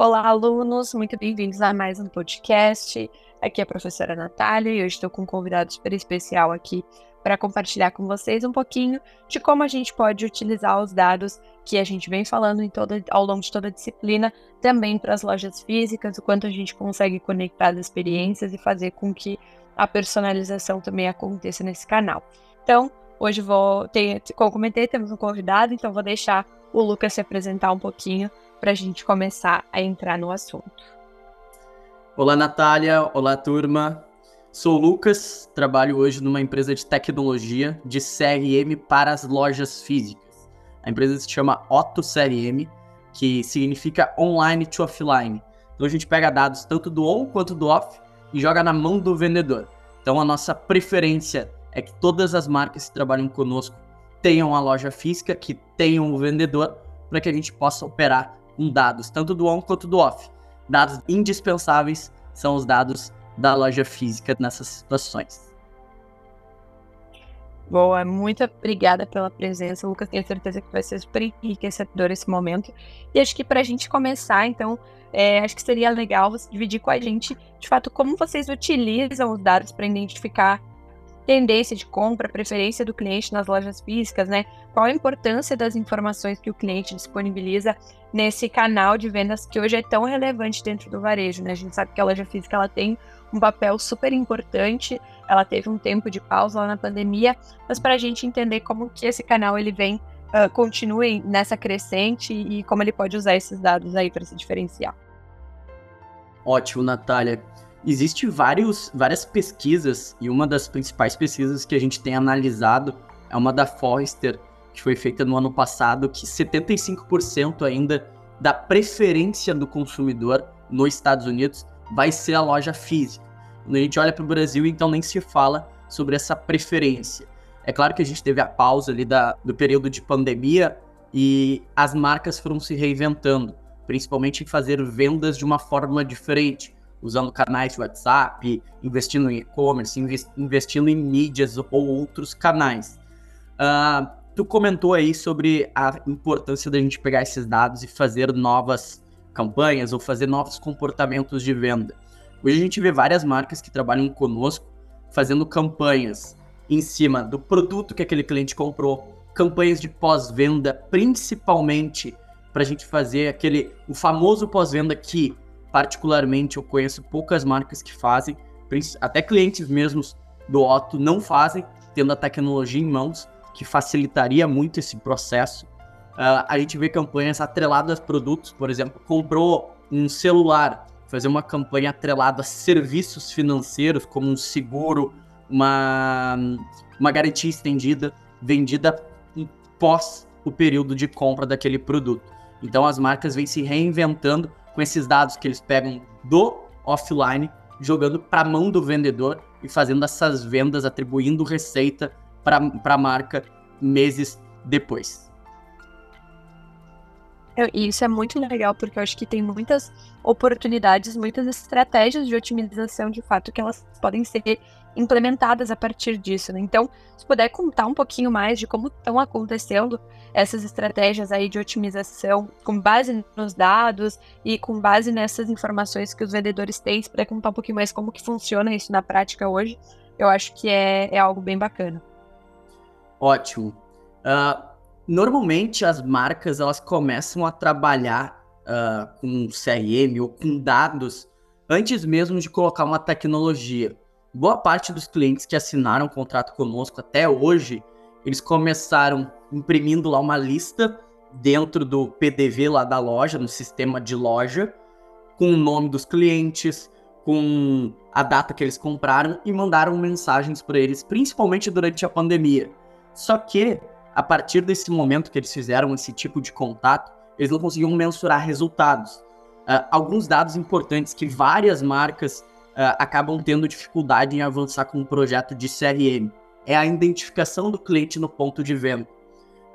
Olá, alunos, muito bem-vindos a mais um podcast. Aqui é a professora Natália e hoje estou com um convidado super especial aqui para compartilhar com vocês um pouquinho de como a gente pode utilizar os dados que a gente vem falando em toda, ao longo de toda a disciplina, também para as lojas físicas, o quanto a gente consegue conectar as experiências e fazer com que a personalização também aconteça nesse canal. Então, hoje vou ter, como comentei, temos um convidado, então vou deixar o Lucas se apresentar um pouquinho para a gente começar a entrar no assunto. Olá, Natália. Olá, turma. Sou o Lucas, trabalho hoje numa empresa de tecnologia de CRM para as lojas físicas. A empresa se chama Otto CRM, que significa online to offline. Então a gente pega dados tanto do on quanto do off e joga na mão do vendedor. Então a nossa preferência é que todas as marcas que trabalham conosco tenham a loja física, que tenham o vendedor, para que a gente possa operar com dados tanto do on quanto do off. Dados indispensáveis são os dados da loja física nessas situações. Boa, muito obrigada pela presença, Lucas. Tenho certeza que vai ser super enriquecedor esse momento. E acho que para a gente começar, então, é, acho que seria legal você dividir com a gente, de fato, como vocês utilizam os dados para identificar tendência de compra, preferência do cliente nas lojas físicas, né? Qual a importância das informações que o cliente disponibiliza nesse canal de vendas que hoje é tão relevante dentro do varejo, né? A gente sabe que a loja física ela tem um papel super importante, ela teve um tempo de pausa lá na pandemia, mas para a gente entender como que esse canal ele vem uh, continue nessa crescente e como ele pode usar esses dados aí para se diferenciar. Ótimo, Natália. Existem vários, várias pesquisas, e uma das principais pesquisas que a gente tem analisado é uma da Forrester, que foi feita no ano passado, que 75% ainda da preferência do consumidor nos Estados Unidos vai ser a loja física. Quando a gente olha para o Brasil, então nem se fala sobre essa preferência. É claro que a gente teve a pausa ali da, do período de pandemia e as marcas foram se reinventando, principalmente em fazer vendas de uma forma diferente usando canais de WhatsApp, investindo em e-commerce, investindo em mídias ou outros canais. Uh, tu comentou aí sobre a importância da gente pegar esses dados e fazer novas campanhas ou fazer novos comportamentos de venda. Hoje a gente vê várias marcas que trabalham conosco fazendo campanhas em cima do produto que aquele cliente comprou, campanhas de pós-venda, principalmente para a gente fazer aquele o famoso pós-venda que particularmente, eu conheço poucas marcas que fazem, até clientes mesmos do Otto não fazem, tendo a tecnologia em mãos, que facilitaria muito esse processo. Uh, a gente vê campanhas atreladas a produtos, por exemplo, comprou um celular, fazer uma campanha atrelada a serviços financeiros, como um seguro, uma, uma garantia estendida, vendida pós o período de compra daquele produto. Então as marcas vêm se reinventando com esses dados que eles pegam do offline, jogando para a mão do vendedor e fazendo essas vendas, atribuindo receita para a marca meses depois. E isso é muito legal, porque eu acho que tem muitas oportunidades, muitas estratégias de otimização de fato que elas podem ser implementadas a partir disso. Né? Então, se puder contar um pouquinho mais de como estão acontecendo essas estratégias aí de otimização com base nos dados e com base nessas informações que os vendedores têm, se puder contar um pouquinho mais como que funciona isso na prática hoje, eu acho que é, é algo bem bacana. Ótimo. Uh, normalmente as marcas elas começam a trabalhar uh, com CRM ou com dados antes mesmo de colocar uma tecnologia boa parte dos clientes que assinaram o contrato conosco até hoje, eles começaram imprimindo lá uma lista dentro do PDV lá da loja, no sistema de loja, com o nome dos clientes, com a data que eles compraram e mandaram mensagens para eles, principalmente durante a pandemia. Só que, a partir desse momento que eles fizeram esse tipo de contato, eles não conseguiam mensurar resultados. Uh, alguns dados importantes que várias marcas uh, acabam tendo dificuldade em avançar com um projeto de CRM. É a identificação do cliente no ponto de venda.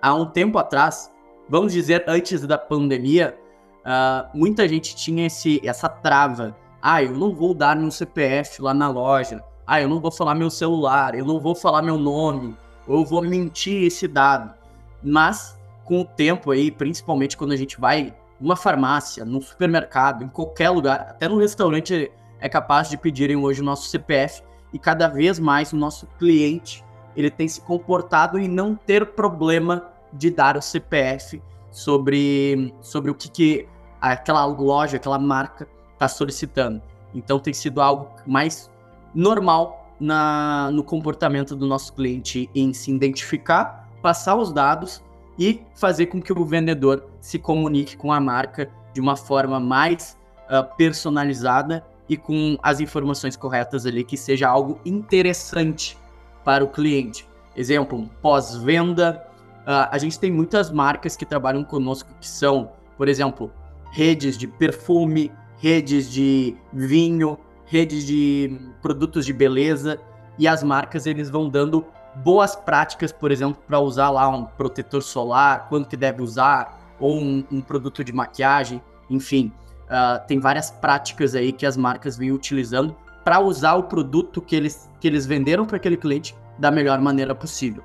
Há um tempo atrás, vamos dizer antes da pandemia, uh, muita gente tinha esse, essa trava Ah, eu não vou dar meu CPF lá na loja. Ah, eu não vou falar meu celular, eu não vou falar meu nome, eu vou mentir esse dado. Mas com o tempo aí, principalmente quando a gente vai numa farmácia, num supermercado, em qualquer lugar, até no restaurante é capaz de pedirem hoje o nosso CPF e cada vez mais o nosso cliente ele tem se comportado em não ter problema de dar o CPF sobre, sobre o que, que aquela loja, aquela marca está solicitando. Então tem sido algo mais normal na, no comportamento do nosso cliente em se identificar, passar os dados e fazer com que o vendedor se comunique com a marca de uma forma mais uh, personalizada e com as informações corretas ali, que seja algo interessante para o cliente. Exemplo, pós-venda. Uh, a gente tem muitas marcas que trabalham conosco que são, por exemplo, redes de perfume, redes de vinho, redes de produtos de beleza e as marcas eles vão dando boas práticas, por exemplo, para usar lá um protetor solar, quando que deve usar, ou um, um produto de maquiagem, enfim, uh, tem várias práticas aí que as marcas vêm utilizando para usar o produto que eles, que eles venderam para aquele cliente da melhor maneira possível.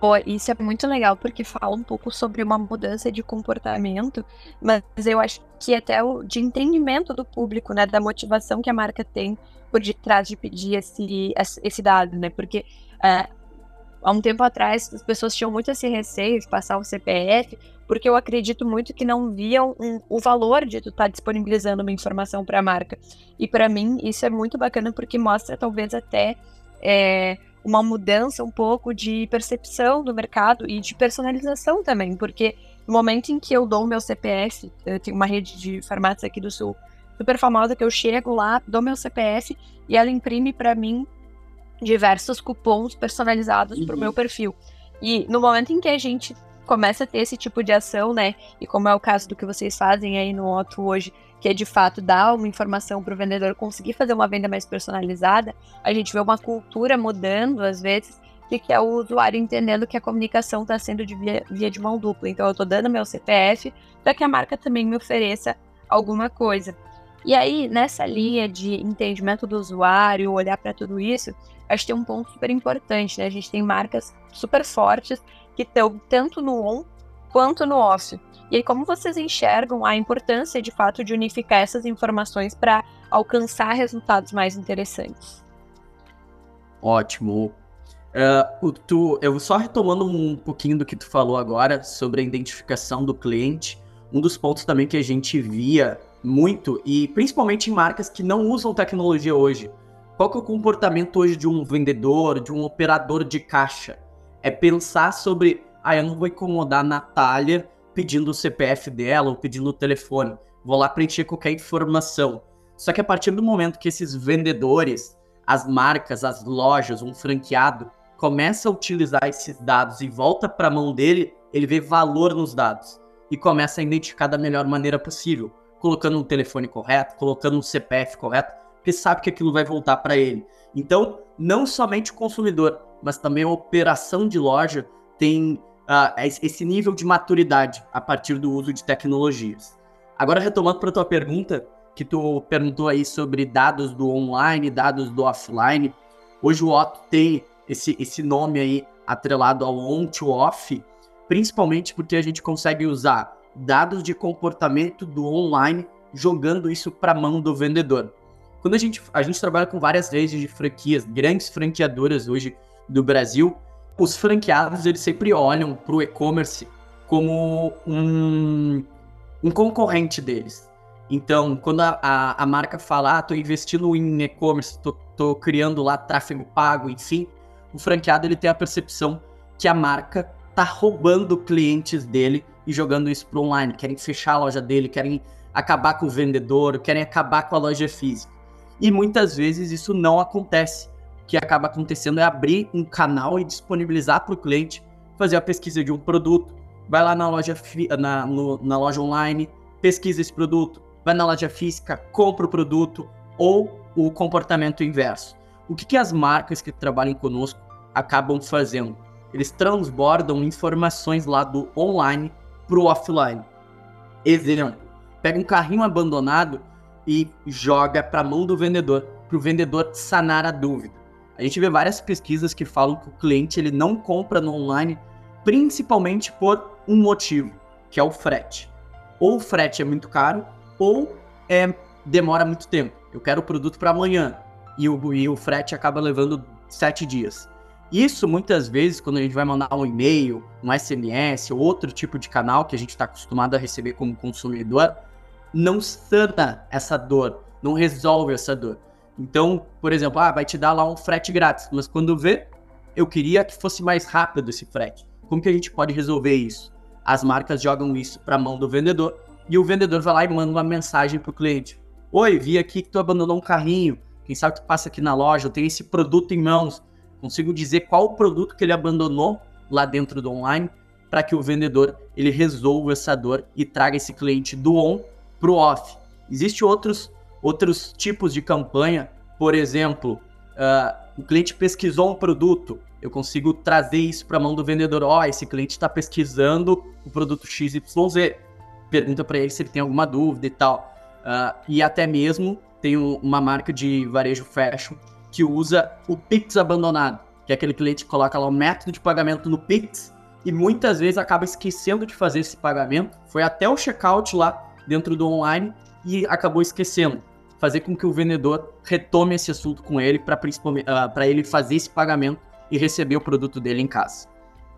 Pô, isso é muito legal porque fala um pouco sobre uma mudança de comportamento, mas eu acho que até o de entendimento do público, né, da motivação que a marca tem por detrás de pedir esse, esse dado, né? Porque é, há um tempo atrás as pessoas tinham muito esse receio de passar o CPF, porque eu acredito muito que não viam um, o valor de tu estar tá disponibilizando uma informação para a marca. E para mim isso é muito bacana porque mostra talvez até é, uma mudança um pouco de percepção do mercado e de personalização também, porque no momento em que eu dou o meu CPF, eu tenho uma rede de farmácias aqui do Sul super famosa que eu chego lá, dou meu CPF e ela imprime para mim diversos cupons personalizados uhum. para o meu perfil. E no momento em que a gente começa a ter esse tipo de ação, né? E como é o caso do que vocês fazem aí no Otto hoje, que é de fato dar uma informação para o vendedor conseguir fazer uma venda mais personalizada, a gente vê uma cultura mudando às vezes e que é o usuário entendendo que a comunicação está sendo de via, via, de mão dupla. Então eu estou dando meu CPF para que a marca também me ofereça alguma coisa. E aí, nessa linha de entendimento do usuário, olhar para tudo isso, acho que tem um ponto super importante, né? A gente tem marcas super fortes que estão tanto no on quanto no off. E aí, como vocês enxergam a importância, de fato, de unificar essas informações para alcançar resultados mais interessantes? Ótimo. Uh, tu, eu só retomando um pouquinho do que tu falou agora sobre a identificação do cliente, um dos pontos também que a gente via muito, e principalmente em marcas que não usam tecnologia hoje. Qual que é o comportamento hoje de um vendedor, de um operador de caixa? É pensar sobre, ah, eu não vou incomodar a Natália pedindo o CPF dela ou pedindo o telefone. Vou lá preencher qualquer informação. Só que a partir do momento que esses vendedores, as marcas, as lojas, um franqueado, começa a utilizar esses dados e volta para a mão dele, ele vê valor nos dados e começa a identificar da melhor maneira possível colocando um telefone correto, colocando um CPF correto, porque sabe que aquilo vai voltar para ele. Então, não somente o consumidor, mas também a operação de loja tem uh, esse nível de maturidade a partir do uso de tecnologias. Agora, retomando para tua pergunta, que tu perguntou aí sobre dados do online, dados do offline. Hoje o Otto tem esse, esse nome aí atrelado ao on to off, principalmente porque a gente consegue usar dados de comportamento do online, jogando isso para a mão do vendedor. Quando a gente, a gente trabalha com várias redes de franquias, grandes franqueadoras hoje do Brasil, os franqueados eles sempre olham para o e-commerce como um, um concorrente deles. Então, quando a, a, a marca fala, ah, tô investindo em e-commerce, tô, tô criando lá tráfego pago, enfim, o franqueado ele tem a percepção que a marca tá roubando clientes dele e jogando isso pro online. Querem fechar a loja dele, querem acabar com o vendedor, querem acabar com a loja física. E muitas vezes isso não acontece. Que acaba acontecendo é abrir um canal e disponibilizar para o cliente fazer a pesquisa de um produto. Vai lá na loja, na, no, na loja online, pesquisa esse produto. Vai na loja física, compra o produto ou o comportamento inverso. O que, que as marcas que trabalham conosco acabam fazendo? Eles transbordam informações lá do online para o offline. Exemplo, pega um carrinho abandonado e joga para a mão do vendedor, para o vendedor sanar a dúvida. A gente vê várias pesquisas que falam que o cliente ele não compra no online principalmente por um motivo, que é o frete. Ou o frete é muito caro, ou é, demora muito tempo. Eu quero o produto para amanhã e o, e o frete acaba levando sete dias. Isso muitas vezes, quando a gente vai mandar um e-mail, um SMS ou outro tipo de canal que a gente está acostumado a receber como consumidor, não sana essa dor, não resolve essa dor. Então, por exemplo, ah, vai te dar lá um frete grátis, mas quando vê, eu queria que fosse mais rápido esse frete. Como que a gente pode resolver isso? As marcas jogam isso para a mão do vendedor e o vendedor vai lá e manda uma mensagem para o cliente. Oi, vi aqui que tu abandonou um carrinho. Quem sabe tu passa aqui na loja, eu tenho esse produto em mãos. Consigo dizer qual o produto que ele abandonou lá dentro do online para que o vendedor ele resolva essa dor e traga esse cliente do on para o off. Existem outros, outros tipos de campanha, por exemplo, uh, o cliente pesquisou um produto, eu consigo trazer isso para a mão do vendedor. Ó, oh, esse cliente está pesquisando o produto XYZ. Pergunta para ele se ele tem alguma dúvida e tal. Uh, e até mesmo tem uma marca de varejo fashion que usa o Pix abandonado, que é aquele cliente que coloca lá o método de pagamento no Pix e muitas vezes acaba esquecendo de fazer esse pagamento. Foi até o checkout lá dentro do online e acabou esquecendo. Fazer com que o vendedor retome esse assunto com ele para uh, ele fazer esse pagamento e receber o produto dele em casa.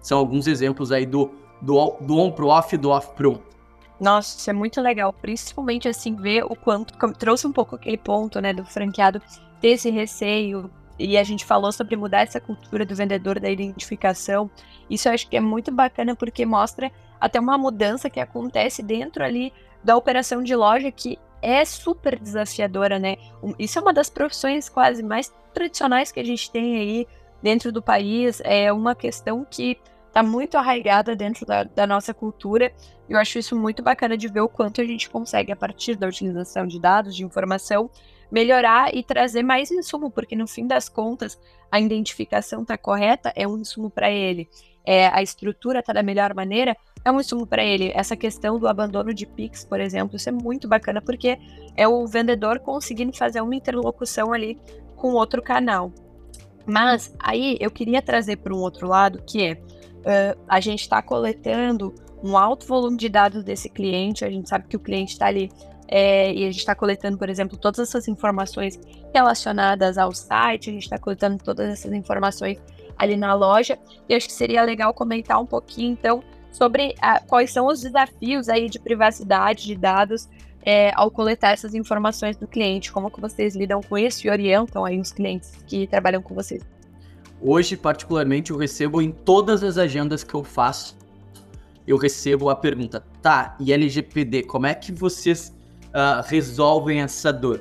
São alguns exemplos aí do, do, do on pro off e do off pro on. Nossa, isso é muito legal, principalmente assim, ver o quanto. Trouxe um pouco aquele ponto, né, do franqueado ter esse receio. E a gente falou sobre mudar essa cultura do vendedor da identificação. Isso eu acho que é muito bacana porque mostra até uma mudança que acontece dentro ali da operação de loja que é super desafiadora, né? Isso é uma das profissões quase mais tradicionais que a gente tem aí dentro do país. É uma questão que está muito arraigada dentro da, da, nossa cultura. Eu acho isso muito bacana de ver o quanto a gente consegue, a partir da utilização de dados, de informação, melhorar e trazer mais insumo, porque no fim das contas, a identificação está correta, é um insumo para ele. É, a estrutura está da melhor maneira, é um insumo para ele. Essa questão do abandono de Pix, por exemplo, isso é muito bacana porque é o vendedor conseguindo fazer uma interlocução ali com outro canal. Mas aí eu queria trazer para um outro lado que é uh, a gente está coletando um alto volume de dados desse cliente, a gente sabe que o cliente está ali é, e a gente está coletando, por exemplo, todas essas informações relacionadas ao site, a gente está coletando todas essas informações ali na loja, e acho que seria legal comentar um pouquinho, então, sobre a, quais são os desafios aí de privacidade de dados é, ao coletar essas informações do cliente, como que vocês lidam com isso e orientam aí os clientes que trabalham com vocês. Hoje, particularmente, eu recebo em todas as agendas que eu faço, eu recebo a pergunta, tá, e LGPD, como é que vocês uh, resolvem essa dor?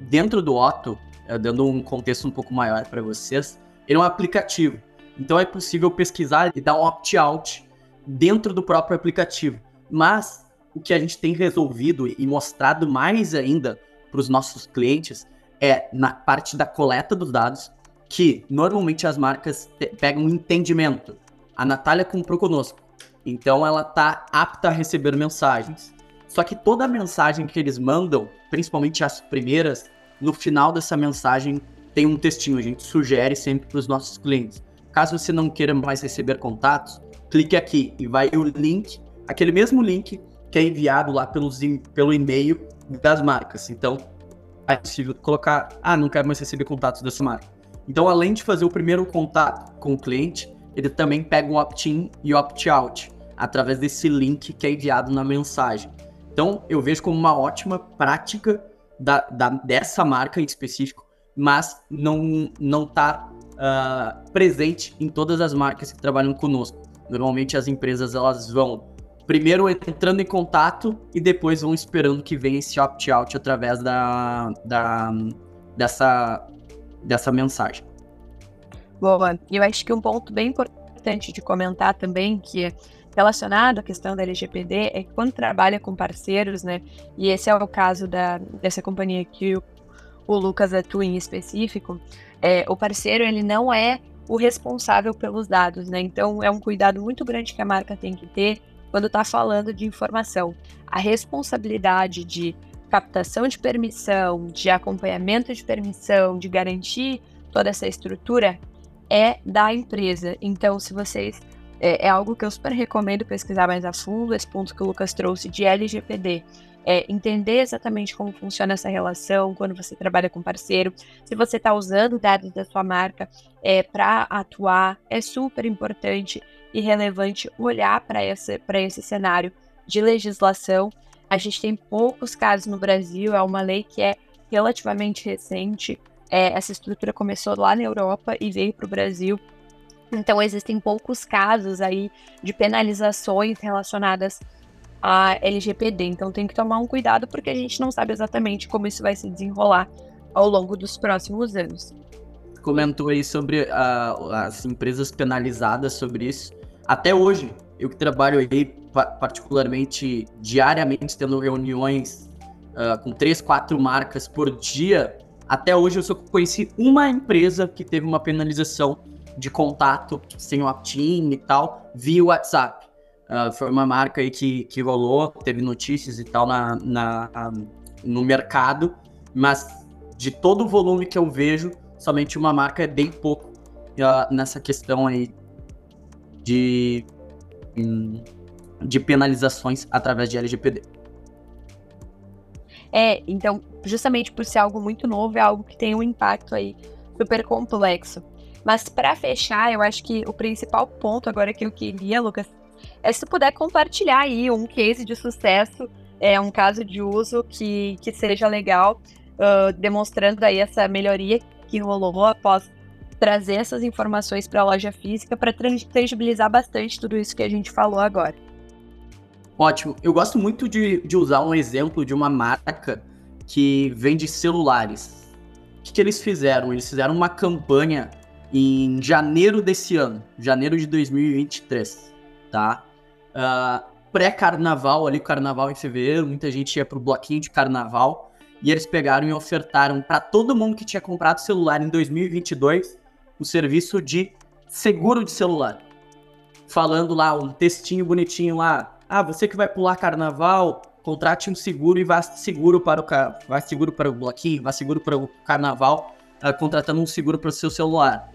Dentro do Otto, uh, dando um contexto um pouco maior para vocês, ele é um aplicativo. Então é possível pesquisar e dar um opt-out dentro do próprio aplicativo. Mas o que a gente tem resolvido e mostrado mais ainda para os nossos clientes é na parte da coleta dos dados, que normalmente as marcas pegam um entendimento. A Natália comprou conosco, então ela está apta a receber mensagens. Só que toda a mensagem que eles mandam, principalmente as primeiras, no final dessa mensagem tem um textinho. A gente sugere sempre para os nossos clientes. Caso você não queira mais receber contatos, clique aqui e vai o link, aquele mesmo link que é enviado lá pelos, pelo e-mail das marcas. Então, é possível colocar, ah, não quero mais receber contatos dessa marca. Então, além de fazer o primeiro contato com o cliente, ele também pega um opt-in e opt-out através desse link que é enviado na mensagem. Então, eu vejo como uma ótima prática da, da dessa marca em específico, mas não não está uh, ah, presente em todas as marcas que trabalham conosco. Normalmente as empresas elas vão primeiro entrando em contato e depois vão esperando que venha esse opt-out através da, da, dessa, dessa mensagem. Boa, eu acho que um ponto bem importante de comentar também, que é relacionado à questão da LGPD, é que quando trabalha com parceiros, né, e esse é o caso da, dessa companhia que o, o Lucas atua em específico, é, o parceiro ele não é o responsável pelos dados, né? Então é um cuidado muito grande que a marca tem que ter quando está falando de informação. A responsabilidade de captação de permissão, de acompanhamento de permissão, de garantir toda essa estrutura, é da empresa. Então, se vocês. É, é, algo que eu super recomendo pesquisar mais a fundo, esse ponto que o Lucas trouxe de LGPD. É, entender exatamente como funciona essa relação quando você trabalha com parceiro, se você está usando dados da sua marca é, para atuar, é super importante e relevante olhar para esse, cenário de legislação. A gente tem poucos casos no Brasil, é uma lei que é relativamente recente, é, essa estrutura começou lá na Europa e veio para o Brasil. Então existem poucos casos aí de penalizações relacionadas a LGPD. Então tem que tomar um cuidado porque a gente não sabe exatamente como isso vai se desenrolar ao longo dos próximos anos. Comentou aí sobre as empresas penalizadas sobre isso. Até hoje, eu que trabalho aí particularmente diariamente tendo reuniões uh, com três, quatro marcas por dia até hoje eu só conheci uma empresa que teve uma penalização de contato sem opt-in e tal, via WhatsApp. Uh, foi uma marca aí que, que rolou, teve notícias e tal na, na, no mercado, mas de todo o volume que eu vejo, somente uma marca é bem pouco uh, nessa questão aí de, hum, de penalizações através de LGPD. É, então, justamente por ser algo muito novo, é algo que tem um impacto aí super complexo. Mas para fechar, eu acho que o principal ponto agora que eu queria, Lucas, é se puder compartilhar aí um case de sucesso, é um caso de uso que, que seja legal, uh, demonstrando aí essa melhoria que rolou após trazer essas informações para a loja física para tangibilizar bastante tudo isso que a gente falou agora. Ótimo. Eu gosto muito de, de usar um exemplo de uma marca que vende celulares. O que, que eles fizeram? Eles fizeram uma campanha em janeiro desse ano, janeiro de 2023, tá? Uh, Pré-carnaval, ali, carnaval em fevereiro, muita gente ia pro bloquinho de carnaval e eles pegaram e ofertaram para todo mundo que tinha comprado celular em 2022 o serviço de seguro de celular. Falando lá, um textinho bonitinho lá, ah, você que vai pular carnaval, contrate um seguro e vá seguro para o vá seguro para o bloquinho, vá seguro para o carnaval, uh, contratando um seguro para o seu celular.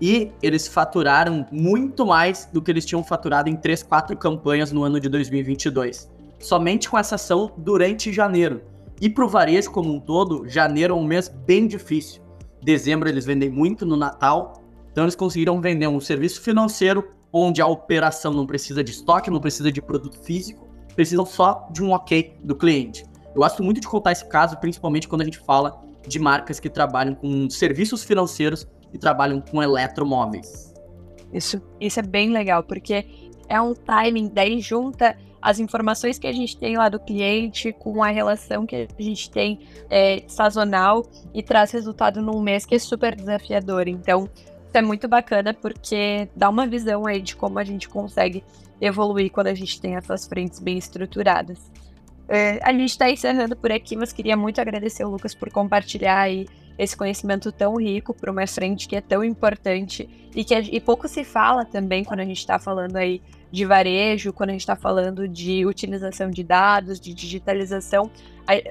E eles faturaram muito mais do que eles tinham faturado em 3, 4 campanhas no ano de 2022. Somente com essa ação durante janeiro. E para o varejo como um todo, janeiro é um mês bem difícil. Dezembro eles vendem muito no Natal, então eles conseguiram vender um serviço financeiro onde a operação não precisa de estoque, não precisa de produto físico, precisam só de um ok do cliente. Eu gosto muito de contar esse caso, principalmente quando a gente fala de marcas que trabalham com serviços financeiros e trabalham com eletromóveis. Isso, isso é bem legal, porque é um timing, daí junta as informações que a gente tem lá do cliente com a relação que a gente tem é, sazonal e traz resultado num mês que é super desafiador. Então, isso é muito bacana porque dá uma visão aí de como a gente consegue evoluir quando a gente tem essas frentes bem estruturadas. É, a gente está encerrando por aqui, mas queria muito agradecer o Lucas por compartilhar aí esse conhecimento tão rico para uma frente que é tão importante e que e pouco se fala também quando a gente está falando aí de varejo, quando a gente está falando de utilização de dados, de digitalização,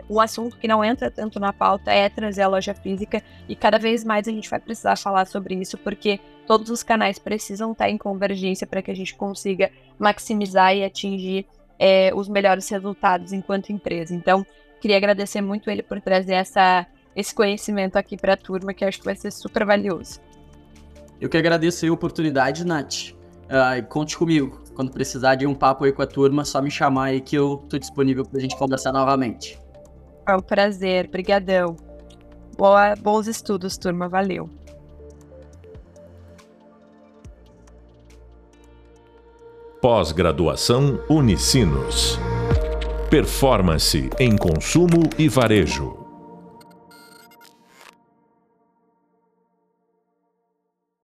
um assunto que não entra tanto na pauta é trazer a loja física e cada vez mais a gente vai precisar falar sobre isso porque todos os canais precisam estar em convergência para que a gente consiga maximizar e atingir é, os melhores resultados enquanto empresa. Então, queria agradecer muito ele por trazer essa, esse conhecimento aqui para a turma, que acho que vai ser super valioso. Eu que agradeço a oportunidade, Nath. Uh, conte comigo. Quando precisar de um papo aí com a turma, só me chamar aí que eu tô disponível pra gente conversar novamente. É um prazer, brigadão. Boa, bons estudos, turma, valeu. Pós-graduação Unicinos. Performance em consumo e varejo.